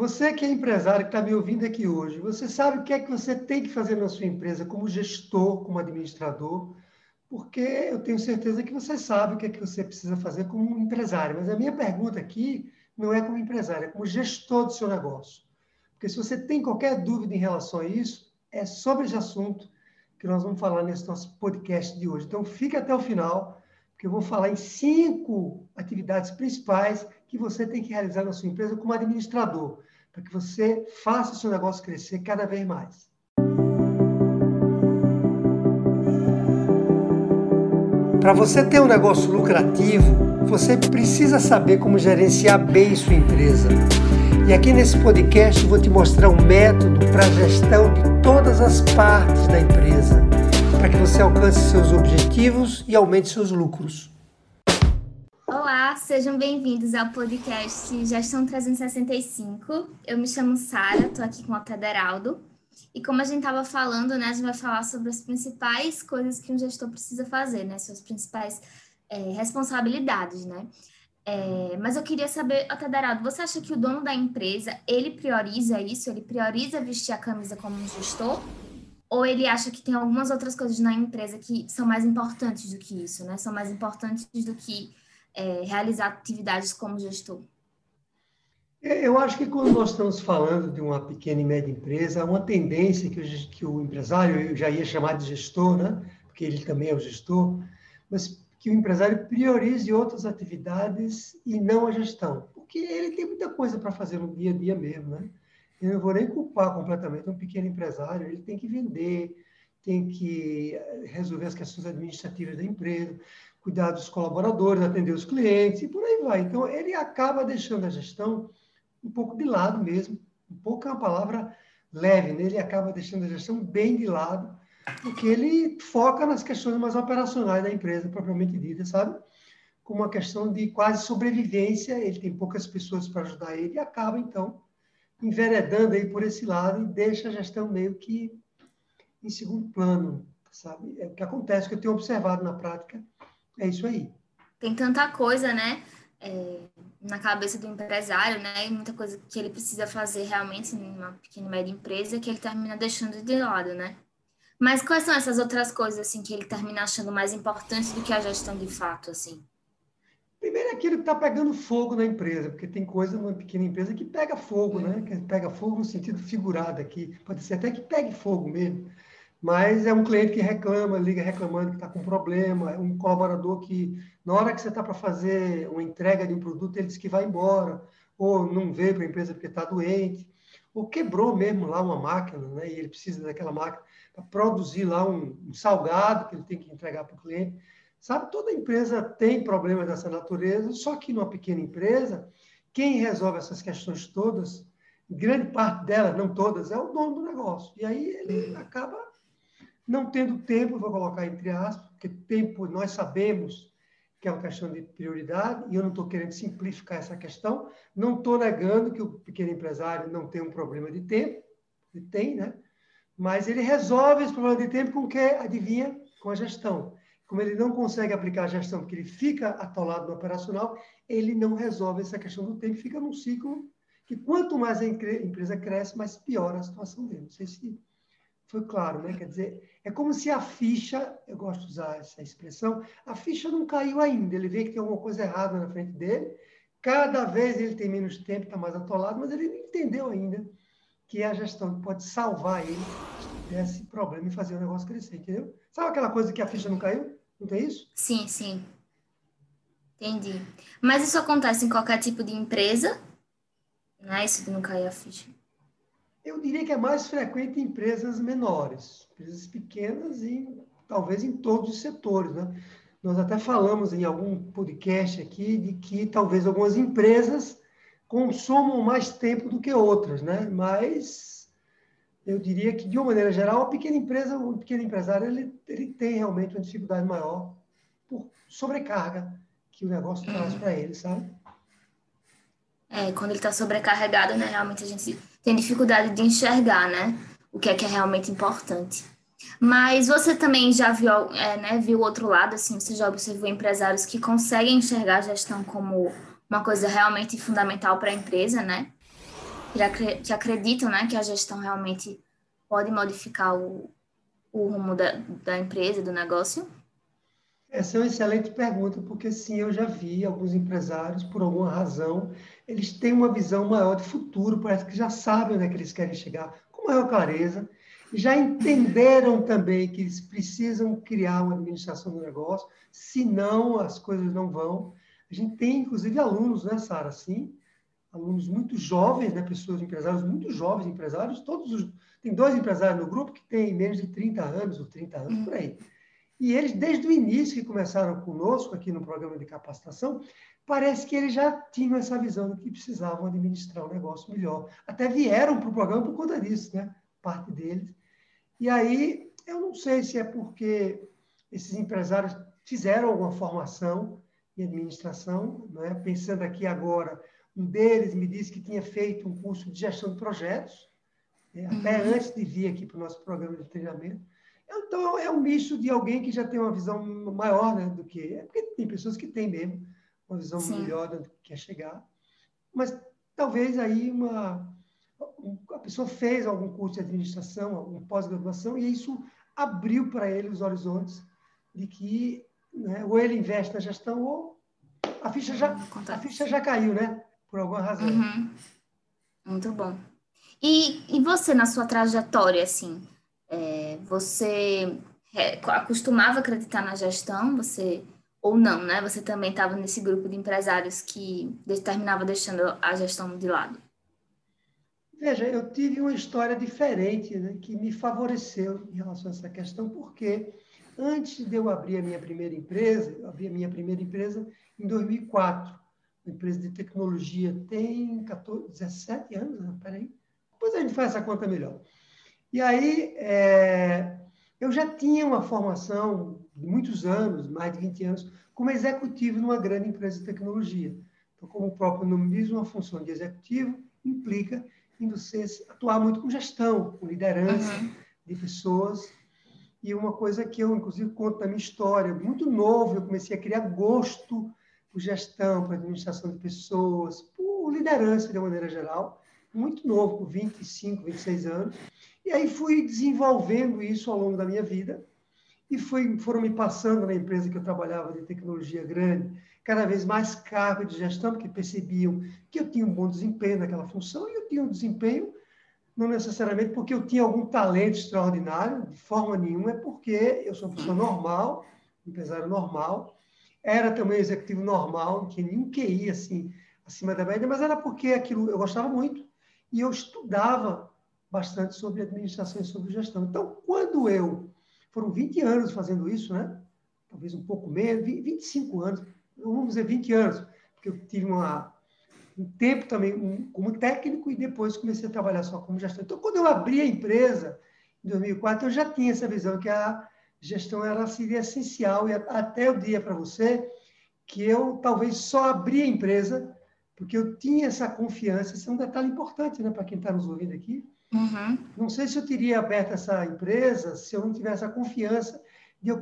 Você que é empresário, que está me ouvindo aqui hoje, você sabe o que é que você tem que fazer na sua empresa como gestor, como administrador, porque eu tenho certeza que você sabe o que é que você precisa fazer como empresário. Mas a minha pergunta aqui não é como empresário, é como gestor do seu negócio. Porque se você tem qualquer dúvida em relação a isso, é sobre esse assunto que nós vamos falar nesse nosso podcast de hoje. Então, fique até o final, porque eu vou falar em cinco atividades principais que você tem que realizar na sua empresa como administrador, para que você faça o seu negócio crescer cada vez mais. Para você ter um negócio lucrativo, você precisa saber como gerenciar bem sua empresa. E aqui nesse podcast eu vou te mostrar um método para a gestão de todas as partes da empresa, para que você alcance seus objetivos e aumente seus lucros. Olá, sejam bem-vindos ao podcast Gestão 365. Eu me chamo Sara, estou aqui com o Tederaldo. E como a gente estava falando, né, a gente vai falar sobre as principais coisas que um gestor precisa fazer, né, suas principais é, responsabilidades, né. É, mas eu queria saber, Tederaldo, você acha que o dono da empresa, ele prioriza isso? Ele prioriza vestir a camisa como um gestor? Ou ele acha que tem algumas outras coisas na empresa que são mais importantes do que isso, né? São mais importantes do que é, realizar atividades como gestor? É, eu acho que quando nós estamos falando de uma pequena e média empresa, uma tendência que o, que o empresário, eu já ia chamar de gestor, né? porque ele também é o gestor, mas que o empresário priorize outras atividades e não a gestão, porque ele tem muita coisa para fazer no dia a dia mesmo. Né? Eu não vou nem culpar completamente um pequeno empresário, ele tem que vender, tem que eh, resolver as questões administrativas da empresa, cuidar dos colaboradores, atender os clientes e por aí vai. Então, ele acaba deixando a gestão um pouco de lado mesmo. Um pouco é uma palavra leve, né? ele acaba deixando a gestão bem de lado, porque ele foca nas questões mais operacionais da empresa, propriamente dita, sabe? Como uma questão de quase sobrevivência, ele tem poucas pessoas para ajudar ele e acaba, então, enveredando aí por esse lado e deixa a gestão meio que em segundo plano, sabe? É o que acontece, que eu tenho observado na prática, é isso aí. Tem tanta coisa, né? É, na cabeça do empresário, né? E muita coisa que ele precisa fazer realmente em uma pequena e média empresa que ele termina deixando de lado, né? Mas quais são essas outras coisas assim que ele termina achando mais importantes do que a gestão de fato, assim? Primeiro é aquilo que está pegando fogo na empresa, porque tem coisa numa pequena empresa que pega fogo, né? Que pega fogo no sentido figurado aqui. Pode ser até que pegue fogo mesmo. Mas é um cliente que reclama, liga reclamando que está com problema, é um colaborador que, na hora que você está para fazer uma entrega de um produto, ele diz que vai embora, ou não veio para a empresa porque está doente, ou quebrou mesmo lá uma máquina, né? e ele precisa daquela máquina para produzir lá um, um salgado que ele tem que entregar para o cliente. Sabe, toda empresa tem problemas dessa natureza, só que numa pequena empresa, quem resolve essas questões todas, grande parte delas, não todas, é o dono do negócio. E aí ele acaba não tendo tempo, vou colocar entre aspas, porque tempo nós sabemos que é uma questão de prioridade, e eu não estou querendo simplificar essa questão, não estou negando que o pequeno empresário não tem um problema de tempo, ele tem, né? Mas ele resolve esse problema de tempo com o que adivinha? Com a gestão. Como ele não consegue aplicar a gestão porque ele fica atolado no operacional, ele não resolve essa questão do tempo, fica num ciclo que quanto mais a empresa cresce, mais piora a situação dele. Não sei se foi claro, né? Quer dizer, é como se a ficha, eu gosto de usar essa expressão, a ficha não caiu ainda. Ele vê que tem alguma coisa errada na frente dele. Cada vez ele tem menos tempo, está mais atolado, mas ele não entendeu ainda que é a gestão que pode salvar ele desse problema e fazer o negócio crescer, entendeu? Sabe aquela coisa que a ficha não caiu? Não tem isso? Sim, sim. Entendi. Mas isso acontece em qualquer tipo de empresa? Não é isso de não cair a ficha? Eu diria que é mais frequente em empresas menores, empresas pequenas e talvez em todos os setores. Né? Nós até falamos em algum podcast aqui de que talvez algumas empresas consumam mais tempo do que outras, né? mas eu diria que, de uma maneira geral, a pequena empresa, o pequeno empresário, ele, ele tem realmente uma dificuldade maior por sobrecarga que o negócio traz para ele, sabe? É, quando ele está sobrecarregado, né, realmente a gente tem dificuldade de enxergar, né? O que é que é realmente importante. Mas você também já viu, é, né, viu o outro lado, assim, você já observou empresários que conseguem enxergar a gestão como uma coisa realmente fundamental para a empresa, né? que acreditam né, que a gestão realmente pode modificar o, o rumo da, da empresa, do negócio? Essa é uma excelente pergunta, porque sim, eu já vi alguns empresários, por alguma razão, eles têm uma visão maior de futuro, parece que já sabem onde é que eles querem chegar, com maior clareza, já entenderam também que eles precisam criar uma administração do negócio, senão as coisas não vão. A gente tem, inclusive, alunos, né, Sara? Sim, alunos muito jovens, né, pessoas, empresários muito jovens, empresários, todos os... Tem dois empresários no grupo que têm menos de 30 anos, ou 30 anos, por aí. E eles, desde o início que começaram conosco aqui no programa de capacitação, parece que eles já tinham essa visão de que precisavam administrar o negócio melhor. Até vieram para o programa por conta disso, né? Parte deles. E aí, eu não sei se é porque esses empresários fizeram alguma formação em administração, né? pensando aqui agora, um deles me disse que tinha feito um curso de gestão de projetos, né? até uhum. antes de vir aqui para o nosso programa de treinamento. Então, é um misto de alguém que já tem uma visão maior né, do que. É porque tem pessoas que têm mesmo uma visão Sim. melhor do que quer chegar. Mas talvez aí uma, a pessoa fez algum curso de administração, alguma pós-graduação, e isso abriu para ele os horizontes de que né, ou ele investe na gestão ou a ficha já, a ficha já caiu, né? Por alguma razão. Uhum. Muito bom. E, e você, na sua trajetória, assim, é, você é, acostumava acreditar na gestão, você ou não, né? Você também estava nesse grupo de empresários que terminava deixando a gestão de lado. Veja, eu tive uma história diferente né, que me favoreceu em relação a essa questão, porque antes de eu abrir a minha primeira empresa, eu abri a minha primeira empresa em 2004, uma empresa de tecnologia, tem 14, 17 anos, né? peraí, depois a gente faz essa conta melhor. E aí, é, eu já tinha uma formação de muitos anos, mais de 20 anos, como executivo numa grande empresa de tecnologia. Então, como o próprio nome diz, uma função de executivo implica em você atuar muito com gestão, com liderança uhum. de pessoas. E uma coisa que eu, inclusive, conto na minha história, muito novo, eu comecei a criar gosto por gestão, por administração de pessoas, por liderança de uma maneira geral, muito novo, com 25, 26 anos. E aí fui desenvolvendo isso ao longo da minha vida e foi, foram me passando na empresa que eu trabalhava de tecnologia grande, cada vez mais cargo de gestão, porque percebiam que eu tinha um bom desempenho naquela função e eu tinha um desempenho não necessariamente porque eu tinha algum talento extraordinário, de forma nenhuma, é porque eu sou uma pessoa normal, empresário normal, era também executivo normal, não tinha nenhum QI assim, acima da média, mas era porque aquilo eu gostava muito e eu estudava bastante sobre administração e sobre gestão. Então, quando eu. Foram 20 anos fazendo isso, né? Talvez um pouco menos, 25 anos, vamos dizer 20 anos, porque eu tive uma, um tempo também um, como técnico e depois comecei a trabalhar só como gestor. Então, quando eu abri a empresa, em 2004, eu já tinha essa visão que a gestão ela seria essencial e até eu diria para você que eu talvez só abri a empresa porque eu tinha essa confiança. Esse é um detalhe importante né, para quem está nos ouvindo aqui Uhum. Não sei se eu teria aberto essa empresa se eu não tivesse a confiança de eu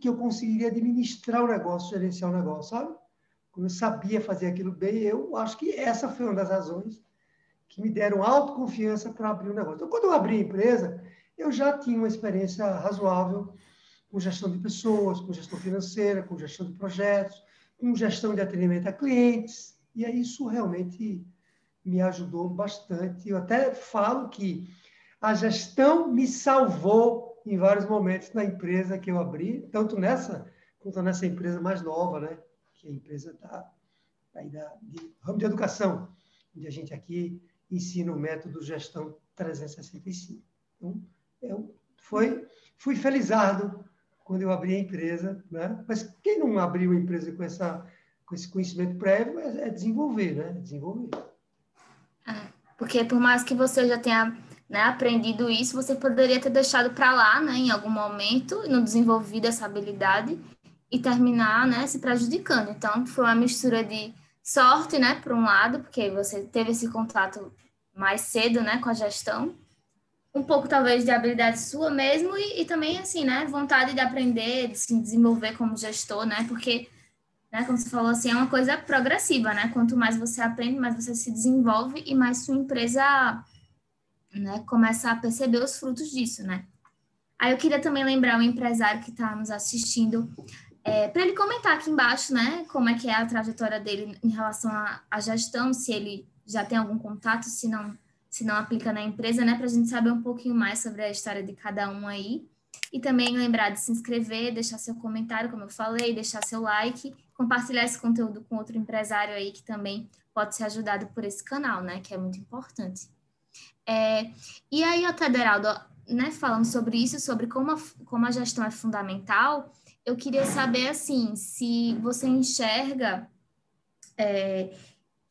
que eu conseguiria administrar o negócio, gerenciar o negócio, sabe? Como eu sabia fazer aquilo bem, eu acho que essa foi uma das razões que me deram autoconfiança para abrir o negócio. Então, quando eu abri a empresa, eu já tinha uma experiência razoável com gestão de pessoas, com gestão financeira, com gestão de projetos, com gestão de atendimento a clientes, e aí isso realmente me ajudou bastante. Eu até falo que a gestão me salvou em vários momentos na empresa que eu abri, tanto nessa quanto nessa empresa mais nova, né? que é a empresa da, aí da, de ramo de educação, onde a gente aqui ensina o método gestão 365. Então, eu foi, fui felizardo quando eu abri a empresa, né? mas quem não abriu a empresa com, essa, com esse conhecimento prévio é, é desenvolver, né? É desenvolver. Porque por mais que você já tenha né, aprendido isso, você poderia ter deixado para lá, né, em algum momento, e não desenvolvido essa habilidade e terminar, né, se prejudicando. Então, foi uma mistura de sorte, né, por um lado, porque você teve esse contato mais cedo, né, com a gestão, um pouco talvez de habilidade sua mesmo e, e também assim, né, vontade de aprender, de se desenvolver como gestor, né, porque né? Como você falou assim, é uma coisa progressiva, né? Quanto mais você aprende, mais você se desenvolve e mais sua empresa né, começa a perceber os frutos disso, né? Aí eu queria também lembrar o empresário que está nos assistindo, é, para ele comentar aqui embaixo, né, como é que é a trajetória dele em relação à gestão, se ele já tem algum contato, se não, se não aplica na empresa, né, para a gente saber um pouquinho mais sobre a história de cada um aí. E também lembrar de se inscrever, deixar seu comentário, como eu falei, deixar seu like, compartilhar esse conteúdo com outro empresário aí que também pode ser ajudado por esse canal, né? Que é muito importante. É, e aí, Tederaldo, né, falando sobre isso, sobre como a, como a gestão é fundamental, eu queria saber, assim, se você enxerga é,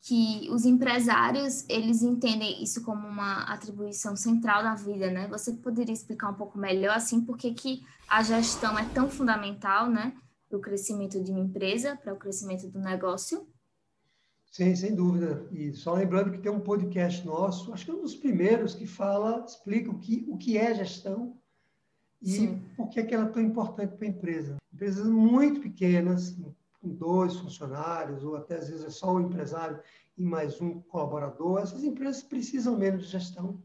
que os empresários, eles entendem isso como uma atribuição central da vida, né? Você poderia explicar um pouco melhor, assim, por que, que a gestão é tão fundamental, né? Para o crescimento de uma empresa, para o crescimento do negócio? Sim, sem dúvida. E só lembrando que tem um podcast nosso, acho que é um dos primeiros que fala, explica o que, o que é gestão e Sim. por que, é que ela é tão importante para a empresa. Empresas muito pequenas, com dois funcionários, ou até às vezes é só o empresário e mais um colaborador, essas empresas precisam menos de gestão.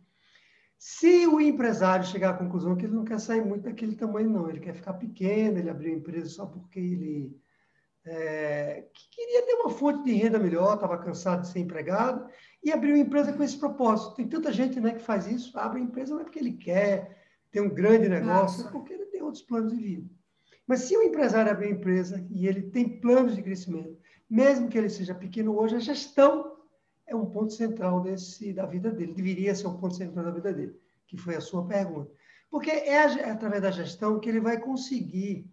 Se o empresário chegar à conclusão que ele não quer sair muito daquele tamanho, não, ele quer ficar pequeno, ele abrir uma empresa só porque ele é, que queria ter uma fonte de renda melhor, estava cansado de ser empregado, e abriu uma empresa com esse propósito. Tem tanta gente né, que faz isso, abre a empresa não é porque ele quer ter um grande negócio, Nossa. é porque ele tem outros planos de vida. Mas se o empresário abrir uma empresa e ele tem planos de crescimento, mesmo que ele seja pequeno hoje, a gestão é um ponto central desse, da vida dele, deveria ser um ponto central da vida dele, que foi a sua pergunta. Porque é, é através da gestão que ele vai conseguir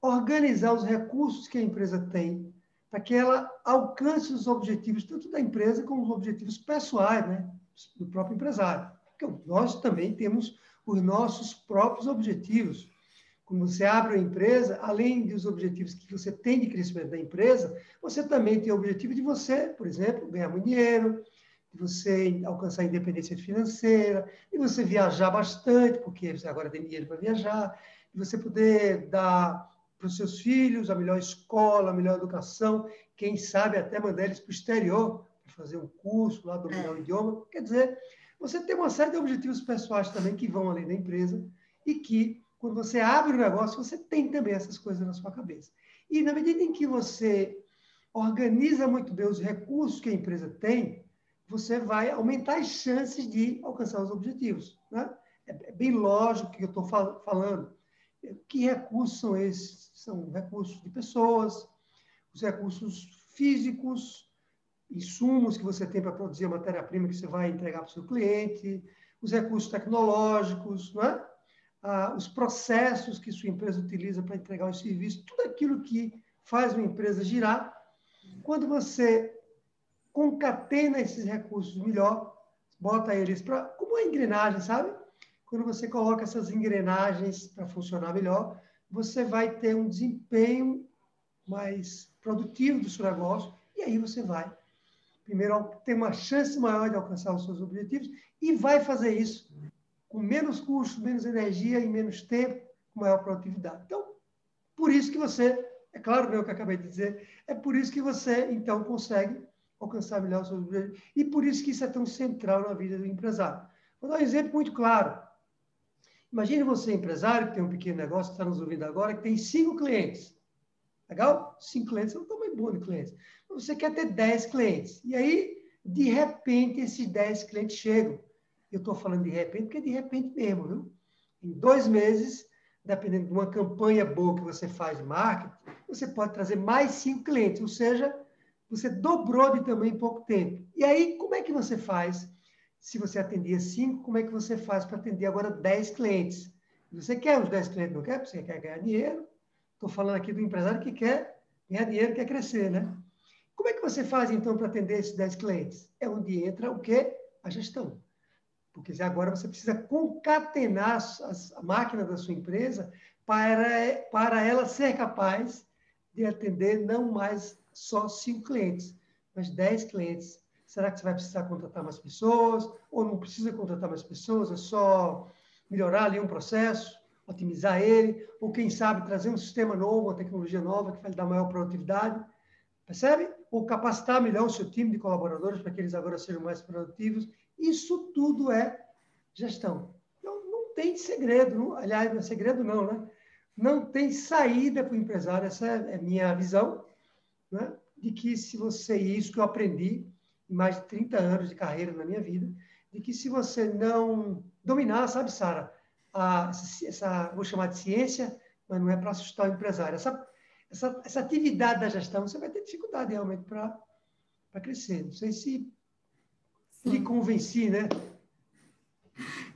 organizar os recursos que a empresa tem para que ela alcance os objetivos, tanto da empresa como os objetivos pessoais né, do próprio empresário. Porque nós também temos os nossos próprios objetivos. Quando você abre uma empresa, além dos objetivos que você tem de crescimento da empresa, você também tem o objetivo de você, por exemplo, ganhar muito dinheiro, de você alcançar a independência financeira, de você viajar bastante, porque você agora tem dinheiro para viajar, de você poder dar para os seus filhos a melhor escola, a melhor educação, quem sabe até mandar eles para o exterior para fazer um curso lá, dominar é. o idioma. Quer dizer, você tem uma série de objetivos pessoais também que vão além da empresa e que, quando você abre o negócio, você tem também essas coisas na sua cabeça. E na medida em que você organiza muito bem os recursos que a empresa tem, você vai aumentar as chances de alcançar os objetivos. Né? É, é bem lógico que eu estou falando. Que recursos são esses? São recursos de pessoas, os recursos físicos, insumos que você tem para produzir a matéria-prima que você vai entregar para o seu cliente, os recursos tecnológicos, não é? Ah, os processos que sua empresa utiliza para entregar os serviços, tudo aquilo que faz uma empresa girar. Quando você concatena esses recursos melhor, bota eles para como uma engrenagem, sabe? quando você coloca essas engrenagens para funcionar melhor, você vai ter um desempenho mais produtivo do seu negócio e aí você vai, primeiro, ter uma chance maior de alcançar os seus objetivos e vai fazer isso com menos custo, menos energia e menos tempo, com maior produtividade. Então, por isso que você, é claro né, o que eu acabei de dizer, é por isso que você, então, consegue alcançar melhor os seus objetivos e por isso que isso é tão central na vida do empresário. Vou dar um exemplo muito claro. Imagine você, empresário, que tem um pequeno negócio, que está nos ouvindo agora, que tem cinco clientes. Legal? Cinco clientes é um tamanho bom de clientes. Você quer ter dez clientes. E aí, de repente, esses dez clientes chegam. Eu estou falando de repente, porque é de repente mesmo, viu? Em dois meses, dependendo de uma campanha boa que você faz de marketing, você pode trazer mais cinco clientes. Ou seja, você dobrou de tamanho em pouco tempo. E aí, como é que você faz se você atendia cinco, como é que você faz para atender agora 10 clientes? Você quer os 10 clientes, não quer? Você quer ganhar dinheiro. Estou falando aqui do empresário que quer ganhar dinheiro, quer crescer, né? Como é que você faz, então, para atender esses 10 clientes? É onde entra o quê? A gestão. Porque agora você precisa concatenar a máquina da sua empresa para, para ela ser capaz de atender não mais só cinco clientes, mas 10 clientes Será que você vai precisar contratar mais pessoas? Ou não precisa contratar mais pessoas? É só melhorar ali um processo? otimizar ele, ou quem sabe trazer um sistema novo, uma tecnologia nova que vai lhe dar maior produtividade. Percebe? Ou capacitar melhor o seu time de colaboradores para que eles agora sejam mais produtivos. Isso tudo é gestão. Então, não tem segredo, não, aliás, não é segredo não, né? Não tem saída para o empresário, essa é a minha visão, né? de que se você, isso que eu aprendi em mais de 30 anos de carreira na minha vida, de que se você não dominar, sabe, Sara, essa, essa, vou chamar de ciência, mas não é para assustar o empresário. Essa, essa, essa atividade da gestão, você vai ter dificuldade realmente para crescer. Não sei se. Lhe convenci, né?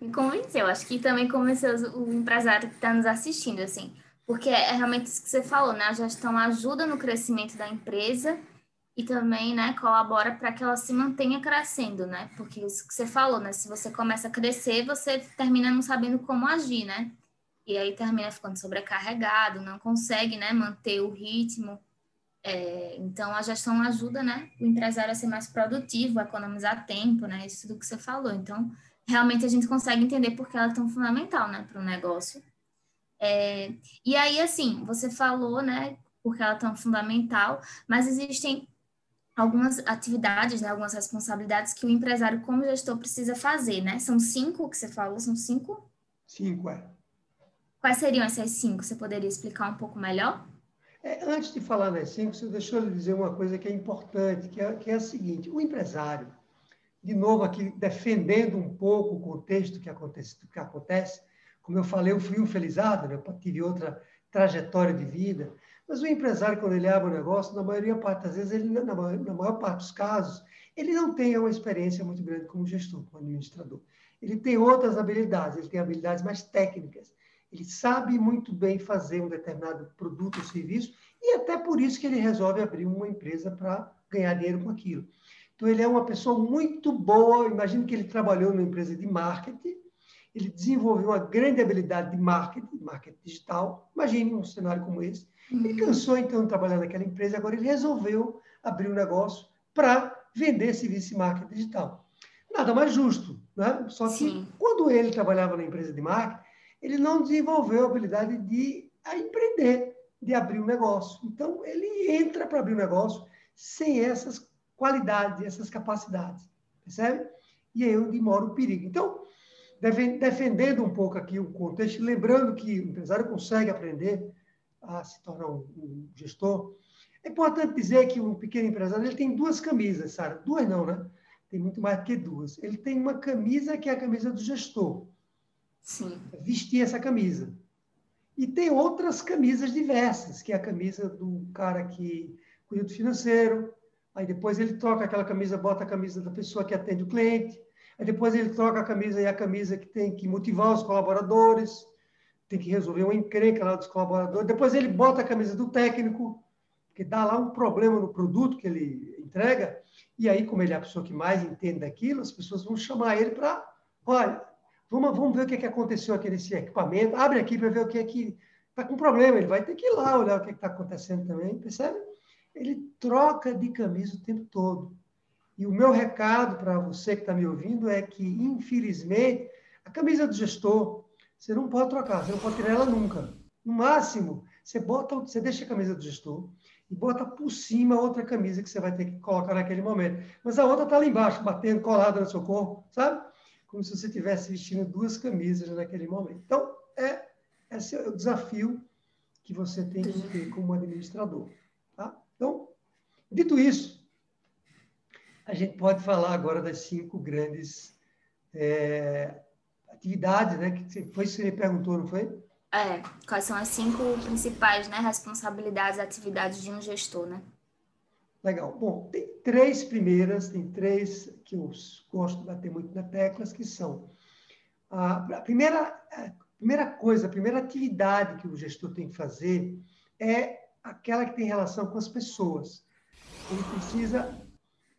Me convenceu. Acho que também convenceu o empresário que está nos assistindo, assim. Porque é realmente isso que você falou, né? A gestão ajuda no crescimento da empresa e também, né, colabora para que ela se mantenha crescendo, né? Porque isso que você falou, né? Se você começa a crescer, você termina não sabendo como agir, né? E aí termina ficando sobrecarregado, não consegue, né, manter o ritmo. É, então, a gestão ajuda, né, o empresário a ser mais produtivo, a economizar tempo, né? Isso do que você falou. Então, realmente a gente consegue entender por que ela é tão fundamental, né, para o negócio. É, e aí, assim, você falou, né, porque ela é tão fundamental, mas existem algumas atividades, né, algumas responsabilidades que o empresário, como gestor, precisa fazer, né? São cinco que você falou, são cinco? Cinco, é. Quais seriam essas cinco? Você poderia explicar um pouco melhor? É, antes de falar nas cinco, você deixou eu dizer uma coisa que é importante, que é, que é a seguinte: o empresário, de novo aqui defendendo um pouco o contexto que acontece, que acontece como eu falei, eu fui um felizado, né? eu tive outra trajetória de vida, mas o empresário, quando ele abre um negócio, na maioria parte das vezes, ele, na, maior, na maior parte dos casos, ele não tem uma experiência muito grande como gestor, como administrador. Ele tem outras habilidades, ele tem habilidades mais técnicas. Ele sabe muito bem fazer um determinado produto ou serviço e até por isso que ele resolve abrir uma empresa para ganhar dinheiro com aquilo. Então, ele é uma pessoa muito boa. Imagino que ele trabalhou numa empresa de marketing, ele desenvolveu uma grande habilidade de marketing, marketing digital. Imagine um cenário como esse. Ele uhum. cansou, então, de trabalhar naquela empresa, agora ele resolveu abrir um negócio para vender serviço de marketing digital. Nada mais justo, né? Só que Sim. quando ele trabalhava na empresa de marketing, ele não desenvolveu a habilidade de empreender, de abrir um negócio. Então, ele entra para abrir um negócio sem essas qualidades, essas capacidades, percebe? E aí é onde mora o perigo. Então, defendendo um pouco aqui o contexto, lembrando que o empresário consegue aprender a se tornar um, gestor. É importante dizer que um pequeno empresário ele tem duas camisas, Sara. Duas não, né? Tem muito mais que duas. Ele tem uma camisa que é a camisa do gestor. Sim. Vestir essa camisa. E tem outras camisas diversas, que é a camisa do cara que cuida do financeiro. Aí depois ele troca aquela camisa, bota a camisa da pessoa que atende o cliente. Aí depois ele troca a camisa e a camisa que tem que motivar os colaboradores, tem que resolver uma encrenca lá dos colaboradores. Depois ele bota a camisa do técnico, que dá lá um problema no produto que ele entrega. E aí, como ele é a pessoa que mais entende daquilo, as pessoas vão chamar ele para, olha, vamos, vamos ver o que, é que aconteceu aqui nesse equipamento. Abre aqui para ver o que é que está com problema. Ele vai ter que ir lá olhar o que é está acontecendo também, percebe? Ele troca de camisa o tempo todo. E o meu recado para você que está me ouvindo é que, infelizmente, a camisa do gestor, você não pode trocar, você não pode tirar ela nunca. No máximo, você bota, você deixa a camisa do gestor e bota por cima outra camisa que você vai ter que colocar naquele momento. Mas a outra está lá embaixo, batendo, colada no seu corpo, sabe? Como se você estivesse vestindo duas camisas naquele momento. Então, é, esse é o desafio que você tem que ter como administrador. Tá? Então, dito isso, a gente pode falar agora das cinco grandes é, atividades, né? Que foi isso que você perguntou, não foi? É, quais são as cinco principais né, responsabilidades, atividades de um gestor, né? Legal. Bom, tem três primeiras, tem três que eu gosto de bater muito na teclas, que são a, primeira, a primeira coisa, a primeira atividade que o gestor tem que fazer é aquela que tem relação com as pessoas. Ele precisa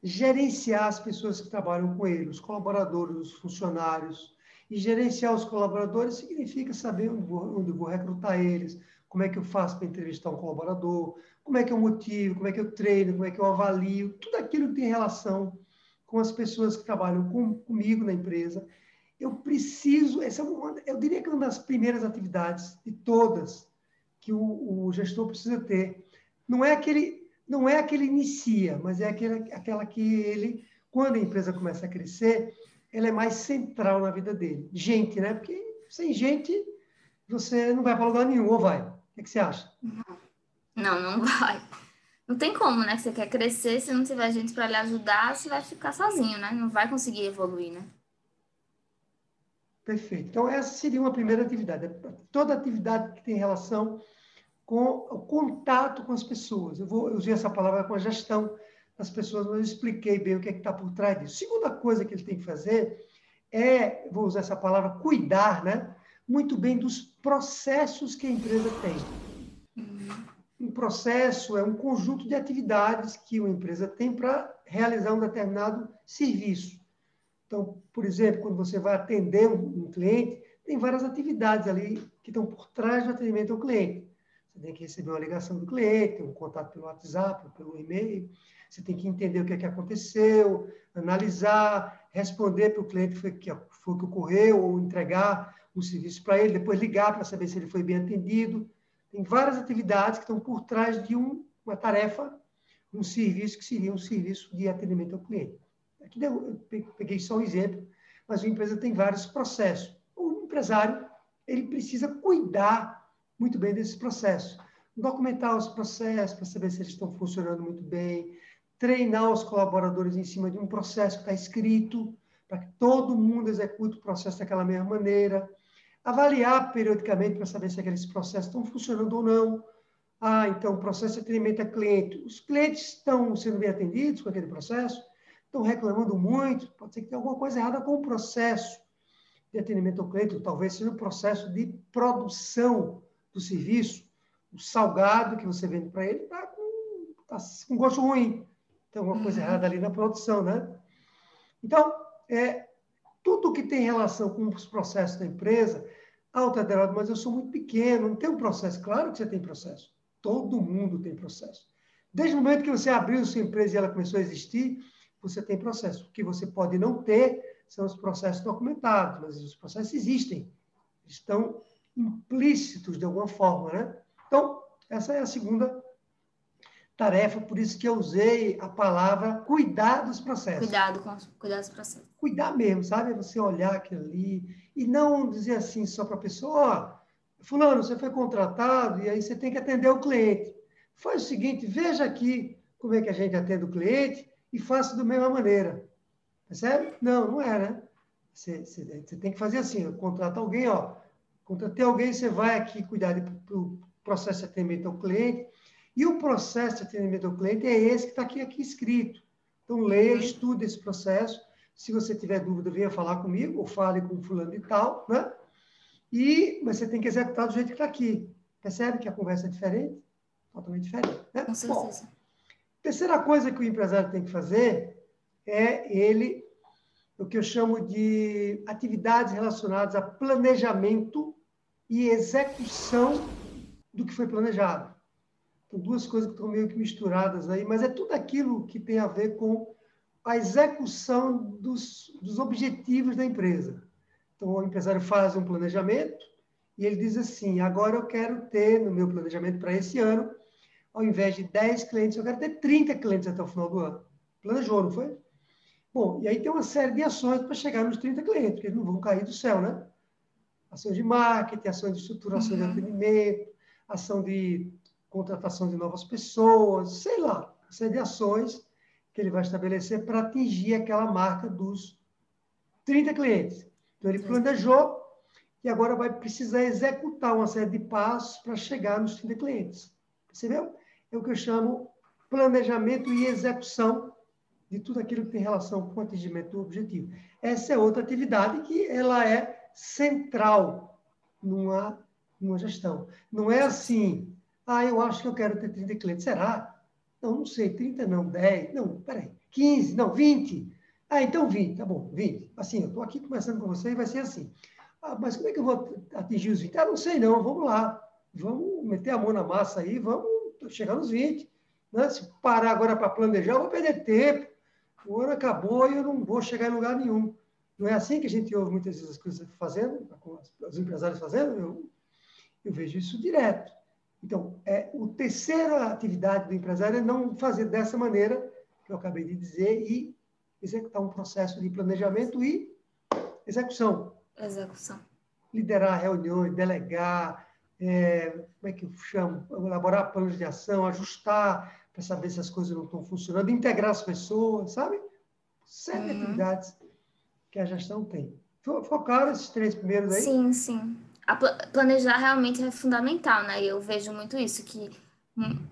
gerenciar as pessoas que trabalham com ele, os colaboradores, os funcionários. E gerenciar os colaboradores significa saber onde onde vou recrutar eles, como é que eu faço para entrevistar um colaborador, como é que eu motivo, como é que eu treino, como é que eu avalio, tudo aquilo que tem relação com as pessoas que trabalham com, comigo na empresa. eu preciso, essa é uma, eu diria que é uma das primeiras atividades de todas que o, o gestor precisa ter. Não é aquele, não é aquele inicia, mas é aquele, aquela que ele, quando a empresa começa a crescer, ela é mais central na vida dele. Gente, né? Porque sem gente você não vai para lugar nenhum, ou vai? O que, que você acha? Não, não vai. Não tem como, né? Você quer crescer, se não tiver gente para lhe ajudar, você vai ficar sozinho, né? Não vai conseguir evoluir, né? Perfeito. Então, essa seria uma primeira atividade. Toda atividade que tem relação com o contato com as pessoas. Eu, vou, eu usei essa palavra com a gestão das pessoas, mas eu expliquei bem o que é está por trás disso. Segunda coisa que ele tem que fazer é, vou usar essa palavra, cuidar né, muito bem dos processos que a empresa tem. Um processo é um conjunto de atividades que uma empresa tem para realizar um determinado serviço. Então, por exemplo, quando você vai atender um, cliente, tem várias atividades ali que estão por trás do atendimento ao cliente. Você tem que receber uma ligação do cliente, um contato pelo WhatsApp, pelo e-mail. Você tem que entender o que, é que aconteceu, analisar, responder para o cliente foi que foi que ocorreu ou entregar o um serviço para ele, depois ligar para saber se ele foi bem atendido. Tem várias atividades que estão por trás de um, uma tarefa, um serviço que seria um serviço de atendimento ao cliente. Aqui eu peguei só um exemplo, mas a empresa tem vários processos. O empresário ele precisa cuidar muito bem desses processos, documentar os processos para saber se eles estão funcionando muito bem, treinar os colaboradores em cima de um processo que está escrito, para que todo mundo execute o processo daquela mesma maneira, avaliar periodicamente para saber se aqueles processos estão funcionando ou não. Ah, então, processo de atendimento a cliente. Os clientes estão sendo bem atendidos com aquele processo? estão reclamando muito, pode ser que tenha alguma coisa errada com o processo de atendimento ao cliente, ou talvez seja o processo de produção do serviço. O salgado que você vende para ele está com, tá com gosto ruim. Tem alguma coisa uhum. errada ali na produção, né? Então, é, tudo que tem relação com os processos da empresa, ah, mas eu sou muito pequeno, não tem um processo. Claro que você tem processo. Todo mundo tem processo. Desde o momento que você abriu sua empresa e ela começou a existir, você tem processo. O que você pode não ter são os processos documentados, mas os processos existem, estão implícitos de alguma forma, né? Então, essa é a segunda tarefa, por isso que eu usei a palavra cuidar dos processos. Cuidado com cuidar dos processos. Cuidar mesmo, sabe? Você olhar aquilo ali e não dizer assim só para a pessoa, ó, oh, fulano, você foi contratado e aí você tem que atender o cliente. Faz o seguinte, veja aqui como é que a gente atende o cliente e faça da mesma maneira. Percebe? Não, não é, né? Você, você, você tem que fazer assim, contrata alguém, ó, contratei alguém, você vai aqui cuidar do processo de atendimento ao cliente, e o processo de atendimento ao cliente é esse que está aqui, aqui escrito. Então, leia, estude esse processo. Se você tiver dúvida, venha falar comigo, ou fale com o fulano e tal, né? E, mas você tem que executar do jeito que está aqui. Percebe que a conversa é diferente? Totalmente diferente. Né? Com certeza. Bom, Terceira coisa que o empresário tem que fazer é ele, o que eu chamo de atividades relacionadas a planejamento e execução do que foi planejado. Então, duas coisas que estão meio que misturadas aí, mas é tudo aquilo que tem a ver com a execução dos, dos objetivos da empresa. Então, o empresário faz um planejamento e ele diz assim: agora eu quero ter no meu planejamento para esse ano ao invés de 10 clientes, eu quero ter 30 clientes até o final do ano. Planejou, não foi? Bom, e aí tem uma série de ações para chegar nos 30 clientes, porque eles não vão cair do céu, né? Ações de marketing, ações de estruturação uhum. de atendimento, ação de contratação de novas pessoas, sei lá, uma série de ações que ele vai estabelecer para atingir aquela marca dos 30 clientes. Então, ele planejou e agora vai precisar executar uma série de passos para chegar nos 30 clientes. Percebeu? é o que eu chamo planejamento e execução de tudo aquilo que tem relação com o atingimento do objetivo. Essa é outra atividade que ela é central numa, numa gestão. Não é assim, ah, eu acho que eu quero ter 30 clientes. Será? Não, não sei, 30 não, 10, não, peraí, 15, não, 20. Ah, então 20, tá bom, 20. Assim, eu estou aqui conversando com você e vai ser assim. Ah, mas como é que eu vou atingir os 20? Ah, não sei não, vamos lá. Vamos meter a mão na massa aí, vamos chegar nos 20. Né? Se parar agora para planejar, eu vou perder tempo. O ano acabou e eu não vou chegar em lugar nenhum. Não é assim que a gente ouve muitas vezes as coisas fazendo, os empresários fazendo? Eu, eu vejo isso direto. Então, é, a terceira atividade do empresário é não fazer dessa maneira que eu acabei de dizer e executar um processo de planejamento e execução. Execução. Liderar reuniões, delegar, é, como é que eu chamo? Elaborar planos de ação, ajustar para saber se as coisas não estão funcionando, integrar as pessoas, sabe? Sete uhum. atividades que a gestão tem. Focaram esses três primeiros aí? Sim, sim a planejar realmente é fundamental, né? Eu vejo muito isso, que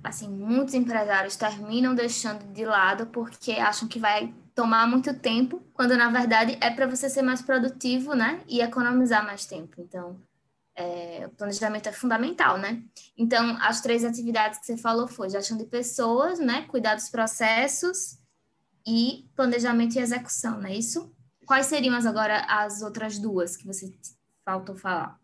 assim, muitos empresários terminam deixando de lado porque acham que vai tomar muito tempo, quando na verdade é para você ser mais produtivo, né? E economizar mais tempo. Então, é, o planejamento é fundamental, né? Então, as três atividades que você falou foi gestão de pessoas, né? Cuidar dos processos e planejamento e execução, não é isso? Quais seriam as, agora as outras duas que você faltou falar?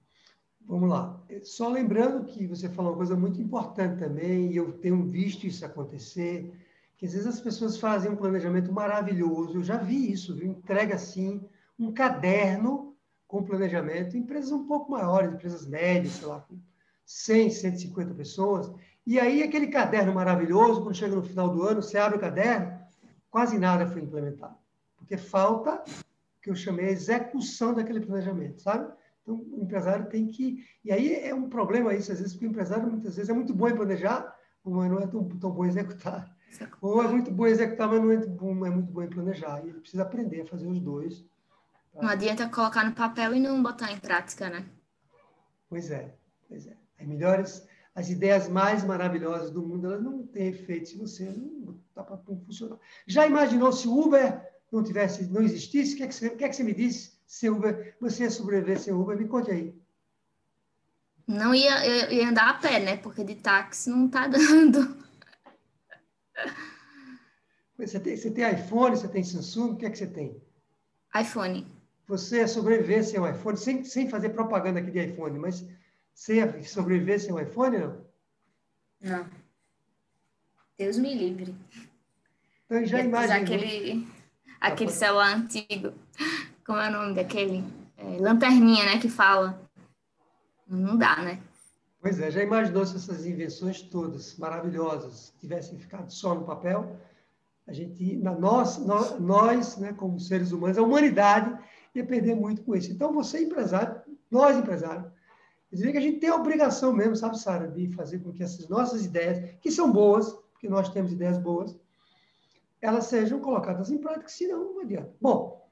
Vamos lá. Só lembrando que você falou uma coisa muito importante também, e eu tenho visto isso acontecer, que às vezes as pessoas fazem um planejamento maravilhoso. Eu já vi isso, viu? entrega assim um caderno com planejamento, empresas um pouco maiores, empresas médias, sei lá, com 100, 150 pessoas. E aí aquele caderno maravilhoso, quando chega no final do ano, você abre o caderno, quase nada foi implementado. Porque falta o que eu chamei execução daquele planejamento, sabe? Então, o empresário tem que. E aí é um problema isso, às vezes, porque o empresário muitas vezes é muito bom em planejar, mas não é tão, tão bom em executar. Ou é muito bom em executar, mas não é, bom, é muito bom em planejar. E ele precisa aprender a fazer os dois. Tá? Não adianta colocar no papel e não botar em prática, né? Pois é, pois é. As melhores, as ideias mais maravilhosas do mundo, elas não têm efeito se você não botar para funcionar. Já imaginou se o Uber não tivesse, não existisse? O que é que você, o que é que você me disse? Sem Uber, você ia sobreviver sem Uber? Me conte aí. Não ia, ia, ia andar a pé, né? Porque de táxi não tá dando. Você tem, você tem iPhone, você tem Samsung, o que é que você tem? iPhone. Você ia sobreviver sem o iPhone, sem, sem fazer propaganda aqui de iPhone, mas você ia sobreviver sem o iPhone, não? Não. Deus me livre. Então já imagina. aquele, aquele celular antigo como é o nome daquele? É, lanterninha, né? Que fala. Não dá, né? Pois é, já imaginou se essas invenções todas maravilhosas tivessem ficado só no papel? A gente, na nós, nós, né, como seres humanos, a humanidade ia perder muito com isso. Então, você empresário, nós empresários, eu diria que a gente tem a obrigação mesmo, sabe, Sara, de fazer com que essas nossas ideias, que são boas, porque nós temos ideias boas, elas sejam colocadas em prática, senão não adianta. Bom,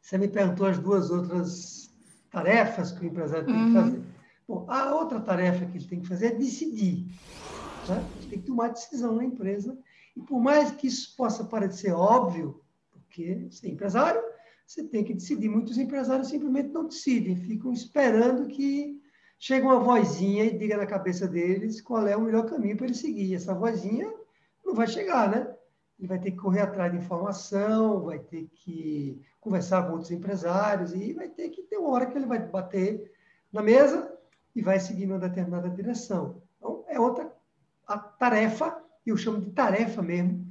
você me perguntou as duas outras tarefas que o empresário tem que uhum. fazer. Bom, a outra tarefa que ele tem que fazer é decidir. Né? Ele tem que tomar decisão na empresa. E por mais que isso possa parecer óbvio, porque você é empresário, você tem que decidir. Muitos empresários simplesmente não decidem, ficam esperando que chegue uma vozinha e diga na cabeça deles qual é o melhor caminho para ele seguir. Essa vozinha não vai chegar, né? Ele vai ter que correr atrás de informação, vai ter que conversar com outros empresários e vai ter que ter uma hora que ele vai bater na mesa e vai seguir uma determinada direção. Então, é outra a tarefa, eu chamo de tarefa mesmo,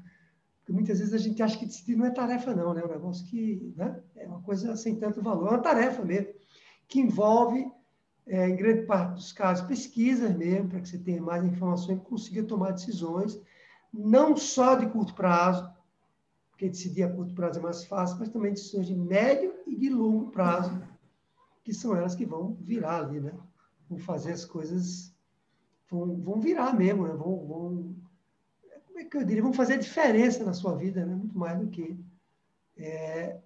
porque muitas vezes a gente acha que decidir não é tarefa não, né? É um negócio que né? é uma coisa sem tanto valor, é uma tarefa mesmo, que envolve, é, em grande parte dos casos, pesquisas mesmo, para que você tenha mais informações e consiga tomar decisões, não só de curto prazo, porque decidir a curto prazo é mais fácil, mas também decisões de médio e de longo prazo, que são elas que vão virar ali, né? Vão fazer as coisas, vão, vão virar mesmo, né? Vão, vão, como é que eu diria? Vão fazer diferença na sua vida, né? Muito mais do que, é,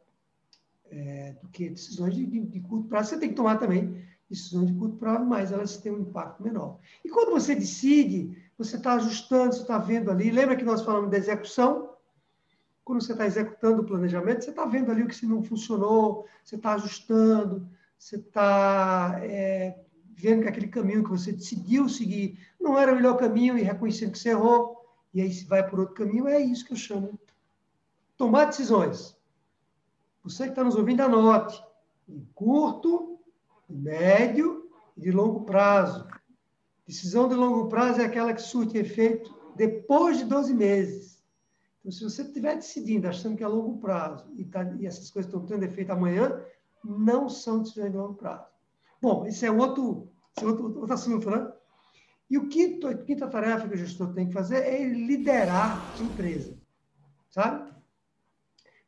é, do que decisões de, de, de curto prazo. Você tem que tomar também decisões de curto prazo, mas elas têm um impacto menor. E quando você decide, você está ajustando, você está vendo ali. Lembra que nós falamos da execução? Quando você está executando o planejamento, você está vendo ali o que não funcionou, você está ajustando, você está é, vendo que aquele caminho que você decidiu seguir não era o melhor caminho e reconhecendo que você errou, e aí se vai por outro caminho, é isso que eu chamo. Tomar decisões. Você que está nos ouvindo, anote. Em curto, médio e de longo prazo. Decisão de longo prazo é aquela que surte efeito depois de 12 meses. Então, se você estiver decidindo, achando que é longo prazo, e, tá, e essas coisas estão tendo efeito amanhã, não são decisões de longo prazo. Bom, esse é outro, esse é outro, outro assunto, né? E o quinto, a quinta tarefa que o gestor tem que fazer é liderar a empresa, sabe?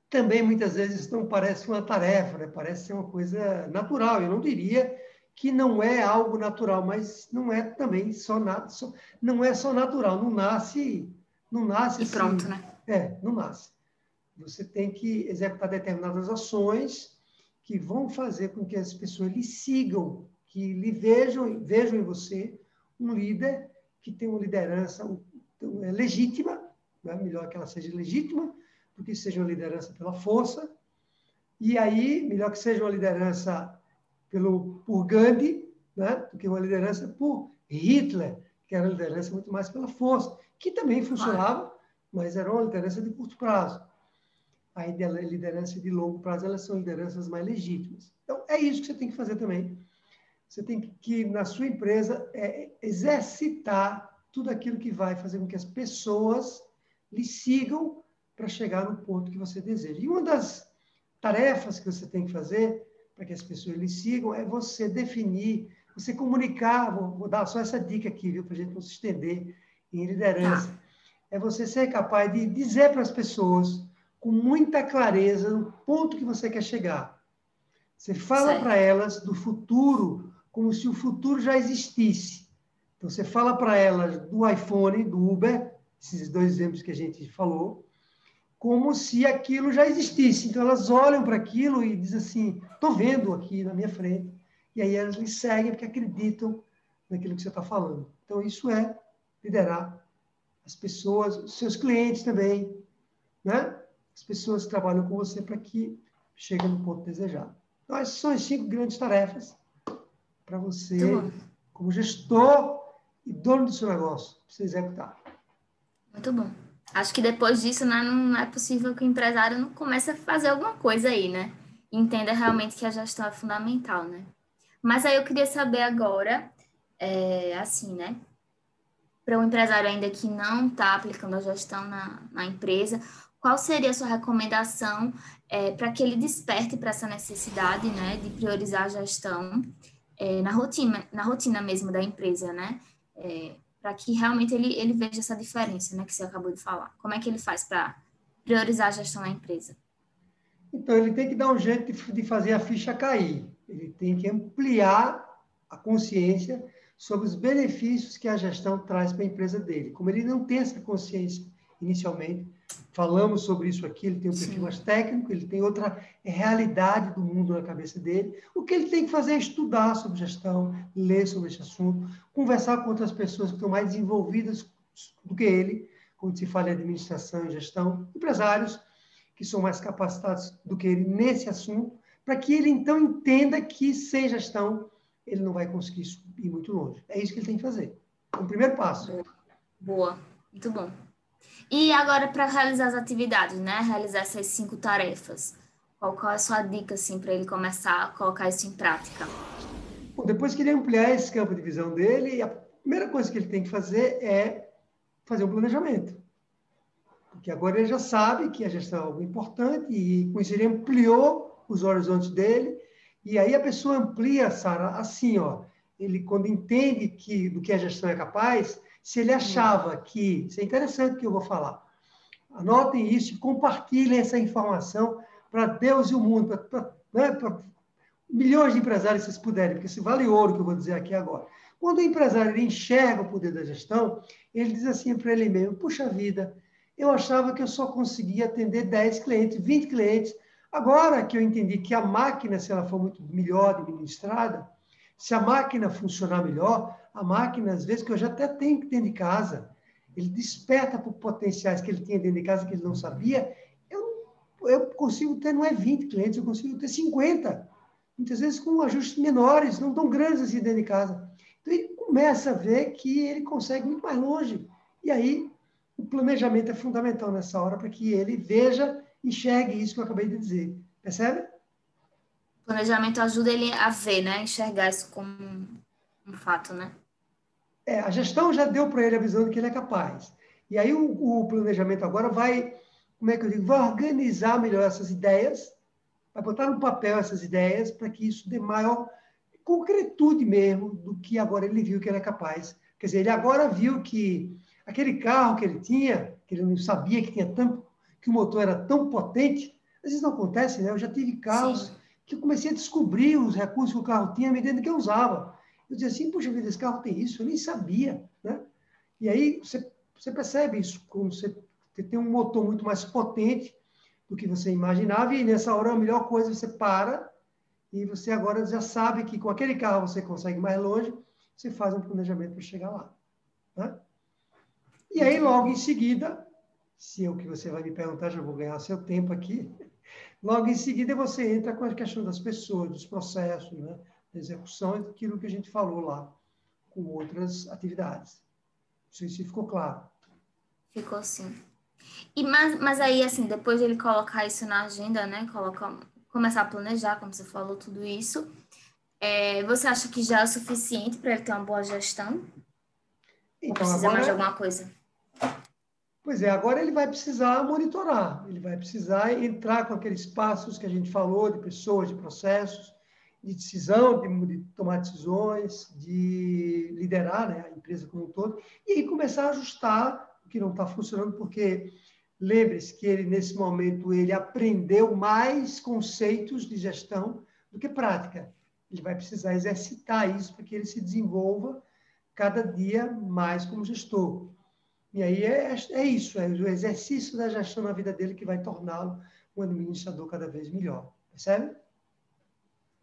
Também, muitas vezes, não parece uma tarefa, né? parece ser uma coisa natural. Eu não diria que não é algo natural, mas não é também só, só não é só natural, não nasce, não nasce e assim, pronto, né? É, não nasce. Você tem que executar determinadas ações que vão fazer com que as pessoas lhe sigam, que lhe vejam, vejam em você um líder que tem uma liderança é legítima, né? melhor que ela seja legítima, do que seja uma liderança pela força, e aí, melhor que seja uma liderança pelo, por Gandhi, né? do que uma liderança por Hitler, que era liderança muito mais pela força, que também funcionava, mas era uma liderança de curto prazo. A liderança de longo prazo, elas são lideranças mais legítimas. Então, é isso que você tem que fazer também. Você tem que, na sua empresa, é, exercitar tudo aquilo que vai fazer com que as pessoas lhe sigam para chegar no ponto que você deseja. E uma das tarefas que você tem que fazer para que as pessoas lhe sigam é você definir, você comunicar. Vou, vou dar só essa dica aqui, viu, para a gente não se estender em liderança. Tá. É você ser capaz de dizer para as pessoas com muita clareza o ponto que você quer chegar. Você fala para elas do futuro como se o futuro já existisse. Então, você fala para elas do iPhone, do Uber, esses dois exemplos que a gente falou, como se aquilo já existisse. Então, elas olham para aquilo e dizem assim: estou vendo aqui na minha frente. E aí elas lhe seguem porque acreditam naquilo que você está falando. Então, isso é liderar as pessoas, os seus clientes também, né? As pessoas que trabalham com você para que cheguem no ponto desejado. Então, essas são as cinco grandes tarefas para você, como gestor e dono do seu negócio, para você executar. Muito bom. Acho que depois disso, né, não é possível que o empresário não comece a fazer alguma coisa aí, né? Entenda realmente que a gestão é fundamental, né? Mas aí eu queria saber agora, é, assim, né? Para um empresário ainda que não está aplicando a gestão na, na empresa, qual seria a sua recomendação é, para que ele desperte para essa necessidade, né, de priorizar a gestão é, na rotina, na rotina mesmo da empresa, né? É, para que realmente ele, ele veja essa diferença, né, que você acabou de falar. Como é que ele faz para priorizar a gestão da empresa? Então, ele tem que dar um jeito de, de fazer a ficha cair. Ele tem que ampliar a consciência sobre os benefícios que a gestão traz para a empresa dele. Como ele não tem essa consciência inicialmente, falamos sobre isso aqui, ele tem um perfil Sim. mais técnico, ele tem outra realidade do mundo na cabeça dele. O que ele tem que fazer é estudar sobre gestão, ler sobre esse assunto, conversar com outras pessoas que estão mais desenvolvidas do que ele, quando se fala em administração e gestão, empresários que são mais capacitados do que ele nesse assunto, para que ele então entenda que sem gestão ele não vai conseguir ir muito longe. É isso que ele tem que fazer. É o primeiro passo. Boa, muito bom. E agora, para realizar as atividades, né? Realizar essas cinco tarefas. Qual, qual é a sua dica, assim, para ele começar a colocar isso em prática? Bom, depois que ele ampliar esse campo de visão dele, a primeira coisa que ele tem que fazer é fazer um planejamento. Porque agora ele já sabe que a gestão é algo importante e com isso ele ampliou os horizontes dele. E aí a pessoa amplia, Sara, assim, ó. Ele, quando entende que, do que a gestão é capaz, se ele achava que, isso é interessante que eu vou falar, anotem isso e compartilhem essa informação para Deus e o mundo, para né, milhões de empresários, se vocês puderem, porque se vale ouro que eu vou dizer aqui agora. Quando o empresário enxerga o poder da gestão, ele diz assim para ele mesmo: puxa vida, eu achava que eu só conseguia atender 10 clientes, 20 clientes. Agora que eu entendi que a máquina, se ela for muito melhor administrada, se a máquina funcionar melhor, a máquina, às vezes, que eu já até tenho dentro de casa, ele desperta por potenciais que ele tinha dentro de casa que ele não sabia, eu, eu consigo ter, não é 20 clientes, eu consigo ter 50. Muitas vezes com ajustes menores, não tão grandes assim dentro de casa. Então, ele começa a ver que ele consegue muito mais longe. E aí, o planejamento é fundamental nessa hora para que ele veja, enxergue isso que eu acabei de dizer. Percebe? O planejamento ajuda ele a ver, né? Enxergar isso como um fato, né? É, a gestão já deu para ele a visão de que ele é capaz. E aí o, o, planejamento agora vai como é que eu digo, vai organizar melhor essas ideias, vai botar no papel essas ideias para que isso dê maior concretude mesmo do que agora ele viu que era capaz. Quer dizer, ele agora viu que aquele carro que ele tinha, que ele não sabia que tinha tanto, que o motor era tão potente, às vezes não acontece, né? Eu já tive carros Sim. que eu comecei a descobrir os recursos que o carro tinha à medida que eu usava. Eu dizia assim, puxa vida, esse carro tem isso, eu nem sabia, né? E aí você, você percebe isso, como você tem um motor muito mais potente do que você imaginava, e nessa hora a melhor coisa você para e você agora já sabe que com aquele carro você consegue mais longe, você faz um planejamento para chegar lá. Né? E aí, logo em seguida, se é o que você vai me perguntar, já vou ganhar seu tempo aqui. Logo em seguida, você entra com a questão das pessoas, dos processos, né? Execução, aquilo que a gente falou lá, com outras atividades. Não sei se ficou claro. Ficou sim. E mas, mas aí, assim, depois de ele colocar isso na agenda, né? Colocar começar a planejar, como você falou, tudo isso. É, você acha que já é o suficiente para ele ter uma boa gestão? Então, Ou precisa agora, mais de alguma coisa? Pois é, agora ele vai precisar monitorar, ele vai precisar entrar com aqueles passos que a gente falou, de pessoas, de processos, de decisão, de, de tomar decisões, de liderar né, a empresa como um todo, e aí começar a ajustar o que não está funcionando, porque Lembre-se que ele, nesse momento, ele aprendeu mais conceitos de gestão do que prática. Ele vai precisar exercitar isso para que ele se desenvolva cada dia mais como gestor. E aí é, é isso, é o exercício da gestão na vida dele que vai torná-lo um administrador cada vez melhor. Percebe?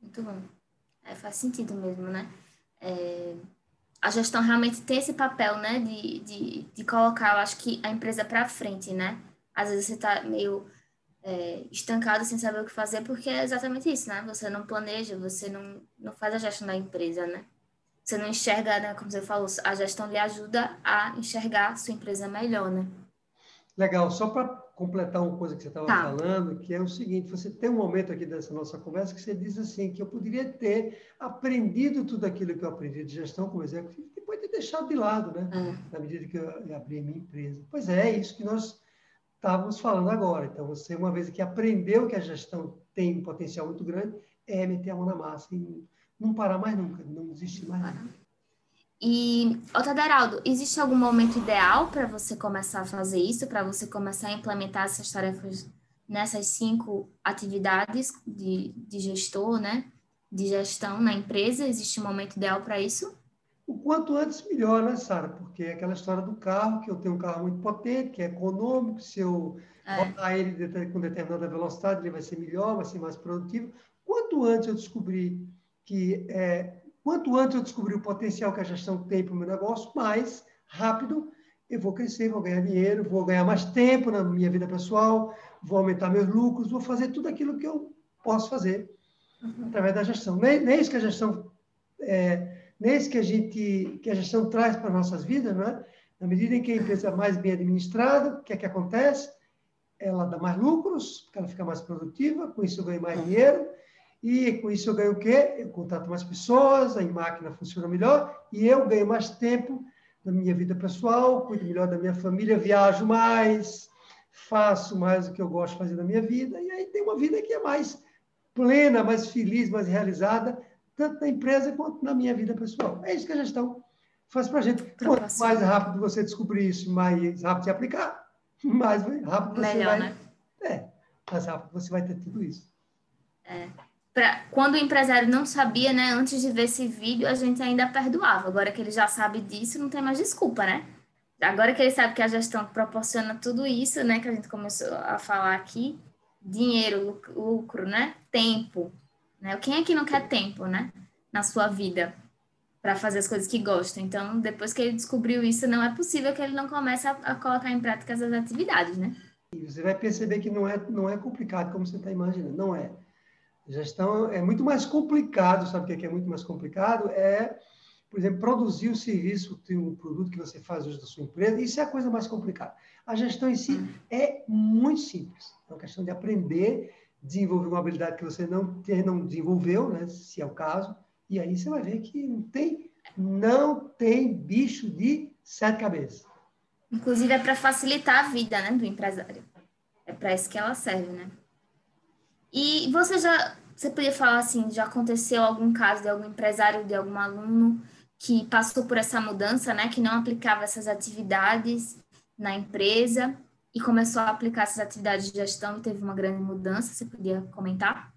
Muito bom. É, faz sentido mesmo, né? É, a gestão realmente tem esse papel, né, de, de, de colocar, eu acho que a empresa para frente, né? Às vezes você está meio é, estancado sem saber o que fazer, porque é exatamente isso, né? Você não planeja, você não, não faz a gestão da empresa, né? Você não enxerga, né? Como você falou, a gestão lhe ajuda a enxergar a sua empresa melhor, né? Legal, só para completar uma coisa que você estava tá. falando, que é o seguinte: você tem um momento aqui dessa nossa conversa que você diz assim, que eu poderia ter aprendido tudo aquilo que eu aprendi de gestão como executivo, depois ter deixado de lado, né? É. Na medida que eu abri a minha empresa. Pois é, é isso que nós estávamos falando agora. Então, você, uma vez que aprendeu que a gestão tem um potencial muito grande, é meter a mão na massa e não parar mais nunca, não desistir mais nunca. E, Otaderaldo, existe algum momento ideal para você começar a fazer isso, para você começar a implementar essas tarefas nessas cinco atividades de, de gestor, né? De gestão na empresa? Existe um momento ideal para isso? O quanto antes, melhor, né, Sara? Porque é aquela história do carro, que eu tenho um carro muito potente, que é econômico, se eu é. botar ele com determinada velocidade, ele vai ser melhor, vai ser mais produtivo. Quanto antes eu descobrir que é, Quanto antes eu descobrir o potencial que a gestão tem para o meu negócio, mais rápido eu vou crescer, vou ganhar dinheiro, vou ganhar mais tempo na minha vida pessoal, vou aumentar meus lucros, vou fazer tudo aquilo que eu posso fazer uhum. através da gestão. Nem, nem isso que a gestão, é, nem isso que a gente, que a gestão traz para nossas vidas, não é? Na medida em que a empresa é mais bem administrada, o que é que acontece? Ela dá mais lucros, ela fica mais produtiva, com isso eu ganho mais dinheiro, e com isso eu ganho o quê? Eu contrato mais pessoas, a máquina funciona melhor e eu ganho mais tempo na minha vida pessoal, cuido melhor da minha família, viajo mais, faço mais o que eu gosto de fazer na minha vida e aí tem uma vida que é mais plena, mais feliz, mais realizada, tanto na empresa quanto na minha vida pessoal. É isso que a gestão faz para a gente. Quanto mais rápido você descobrir isso, mais rápido você aplicar, mais rápido você Melhor, vai... Né? É, mais rápido você vai ter tudo isso. É pra, quando o empresário não sabia, né, antes de ver esse vídeo, a gente ainda perdoava. Agora que ele já sabe disso, não tem mais desculpa, né? Agora que ele sabe que a gestão proporciona tudo isso, né, que a gente começou a falar aqui, dinheiro, lucro, né, tempo, né? Quem é que não quer tempo, né, na sua vida para fazer as coisas que gosta? Então, depois que ele descobriu isso, não é possível que ele não comece a, a colocar em prática as atividades, né? E você vai perceber que não é não é complicado como você está imaginando, não é. Gestão é muito mais complicado, sabe o que é, é muito mais complicado? É, por exemplo, produzir o serviço, um produto que você faz hoje da sua empresa, isso é a coisa mais complicada. A gestão em si é muito simples. É uma questão de aprender, desenvolver uma habilidade que você não, não desenvolveu, né, se é o caso, e aí você vai ver que não tem, não tem bicho de sete cabeças. Inclusive é para facilitar a vida né, do empresário. É É para isso que ela serve, né? E você já, você podia falar assim, já aconteceu algum caso de algum empresário, de algum aluno que passou por essa mudança, né, que não aplicava essas atividades na empresa e começou a aplicar essas atividades de gestão e teve uma grande mudança? Você podia comentar?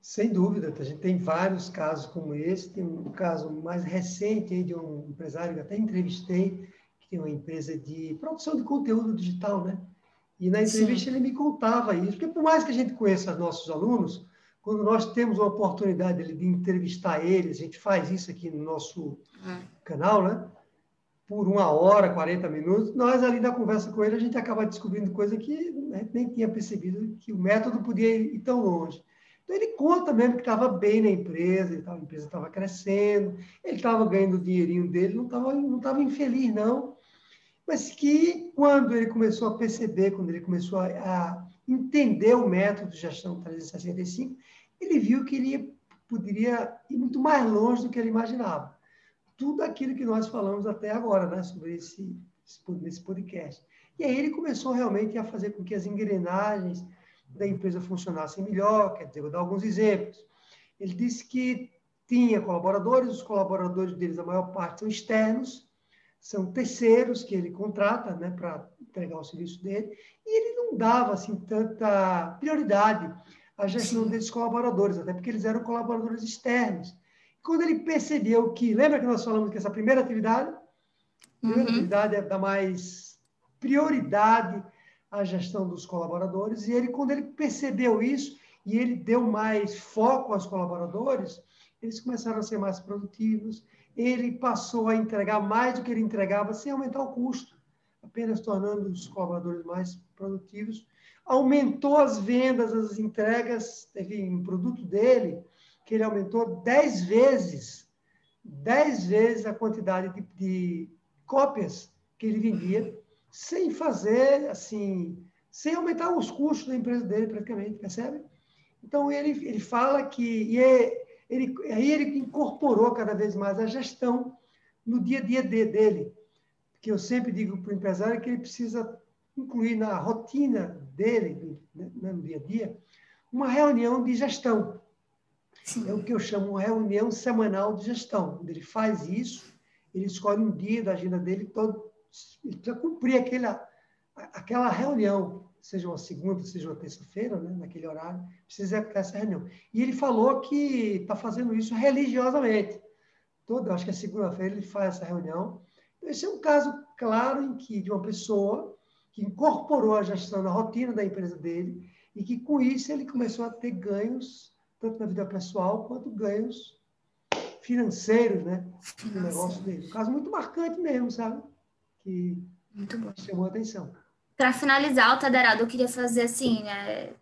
Sem dúvida, a gente tem vários casos como esse. Tem um caso mais recente de um empresário que até entrevistei, que tem uma empresa de produção de conteúdo digital, né? E na entrevista Sim. ele me contava isso, porque por mais que a gente conheça nossos alunos, quando nós temos uma oportunidade de entrevistar eles, a gente faz isso aqui no nosso uhum. canal, né? Por uma hora, 40 minutos, nós ali na conversa com ele, a gente acaba descobrindo coisa que a gente nem tinha percebido que o método podia ir tão longe. Então ele conta mesmo que estava bem na empresa, a empresa estava crescendo, ele estava ganhando o dinheirinho dele, não estava não tava infeliz, não mas que quando ele começou a perceber, quando ele começou a, entender o método de gestão 365, ele viu que ele poderia ir muito mais longe do que ele imaginava. Tudo aquilo que nós falamos até agora, né, sobre esse, esse podcast. E aí ele começou realmente a fazer com que as engrenagens da empresa funcionassem melhor, quer dizer, vou dar alguns exemplos. Ele disse que tinha colaboradores, os colaboradores deles, a maior parte são externos, são terceiros que ele contrata né, para entregar o serviço dele, e ele não dava assim, tanta prioridade à gestão Sim. desses colaboradores, até porque eles eram colaboradores externos. E quando ele percebeu que, lembra que nós falamos que essa primeira atividade, primeira uhum. atividade é dar mais prioridade à gestão dos colaboradores, e ele, quando ele percebeu isso, e ele deu mais foco aos colaboradores, eles começaram a ser mais produtivos, ele passou a entregar mais do que ele entregava sem aumentar o custo, apenas tornando os colaboradores mais produtivos. Aumentou as vendas, as entregas, teve um produto dele que ele aumentou 10 vezes, 10 vezes a quantidade de, de cópias que ele vendia, sem fazer, assim, sem aumentar os custos da empresa dele, praticamente, percebe? Então, ele, ele fala que, e é, ele, aí ele incorporou cada vez mais a gestão no dia a dia dele. Porque eu sempre digo para o empresário que ele precisa incluir na rotina dele, né, no dia a dia, uma reunião de gestão. Sim. É o que eu chamo uma reunião semanal de gestão. Ele faz isso, ele escolhe um dia da agenda dele, todo, ele precisa cumprir aquela, aquela reunião seja uma segunda, seja uma terça-feira, né, naquele horário, precisa ter essa reunião. E ele falou que está fazendo isso religiosamente. Toda, acho que é segunda-feira ele faz essa reunião. Então, esse é um caso claro em que de uma pessoa que incorporou a gestão na rotina da empresa dele e que com isso ele começou a ter ganhos tanto na vida pessoal quanto ganhos financeiros, né, no negócio dele. Um caso muito marcante mesmo, sabe? Que muito bom. chamou a atenção. Para finalizar, o Taderado, eu queria fazer assim, né?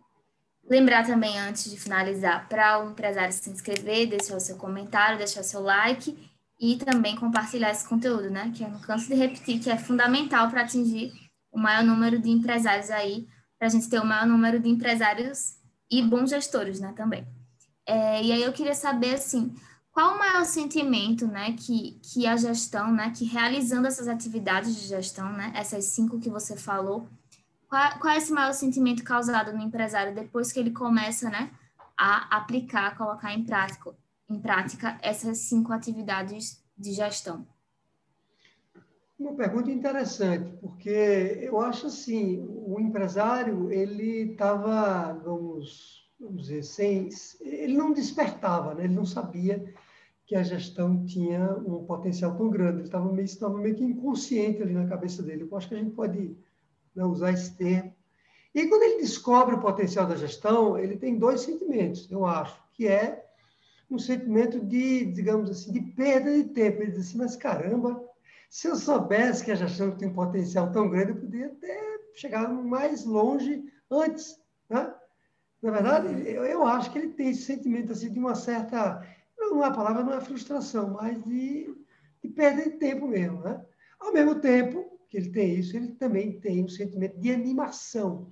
lembrar também antes de finalizar, para o empresário se inscrever, deixar o seu comentário, deixar o seu like e também compartilhar esse conteúdo, né? Que eu não canso de repetir, que é fundamental para atingir o maior número de empresários aí, para a gente ter o maior número de empresários e bons gestores, né? Também. É, e aí eu queria saber, assim, qual o maior sentimento, né, que, que a gestão, né, que realizando essas atividades de gestão, né, essas cinco que você falou, qual, qual é esse maior sentimento causado no empresário depois que ele começa, né, a aplicar, colocar em prática, em prática essas cinco atividades de gestão? Uma pergunta interessante, porque eu acho assim, o empresário, ele estava, vamos, vamos dizer, sem, ele não despertava, né? ele não sabia que a gestão tinha um potencial tão grande. Ele estava meio, estava meio que inconsciente ali na cabeça dele. Eu acho que a gente pode né, usar esse termo. E quando ele descobre o potencial da gestão, ele tem dois sentimentos, eu acho, que é um sentimento de, digamos assim, de perda de tempo. Ele diz assim, mas caramba, se eu soubesse que a gestão tem um potencial tão grande, eu poderia até chegar mais longe antes, né? Na verdade, eu, acho que ele tem esse sentimento assim de uma certa não, a palavra não é frustração, mas de, de perda de tempo mesmo. Né? Ao mesmo tempo que ele tem isso, ele também tem um sentimento de animação,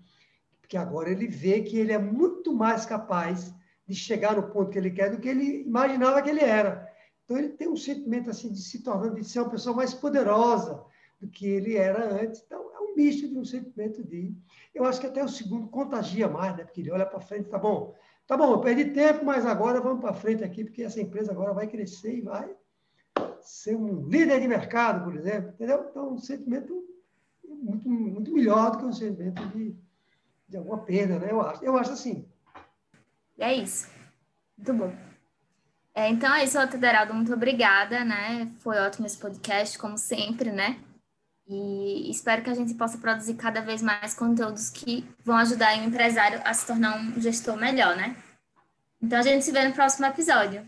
porque agora ele vê que ele é muito mais capaz de chegar no ponto que ele quer do que ele imaginava que ele era. Então ele tem um sentimento assim de se tornar, de ser uma pessoa mais poderosa do que ele era antes. Então é um um misto de um sentimento de. Eu acho que até o segundo contagia mais, né? Porque ele olha para frente, tá bom, tá bom, eu perdi tempo, mas agora vamos para frente aqui, porque essa empresa agora vai crescer e vai ser um líder de mercado, por exemplo, entendeu? Então, um sentimento muito, muito melhor do que um sentimento de, de alguma perda, né? Eu acho, eu acho assim. É isso. Muito bom. É, então é isso, Deraldo. Muito obrigada, né? Foi ótimo esse podcast, como sempre, né? E espero que a gente possa produzir cada vez mais conteúdos que vão ajudar o empresário a se tornar um gestor melhor, né? Então a gente se vê no próximo episódio.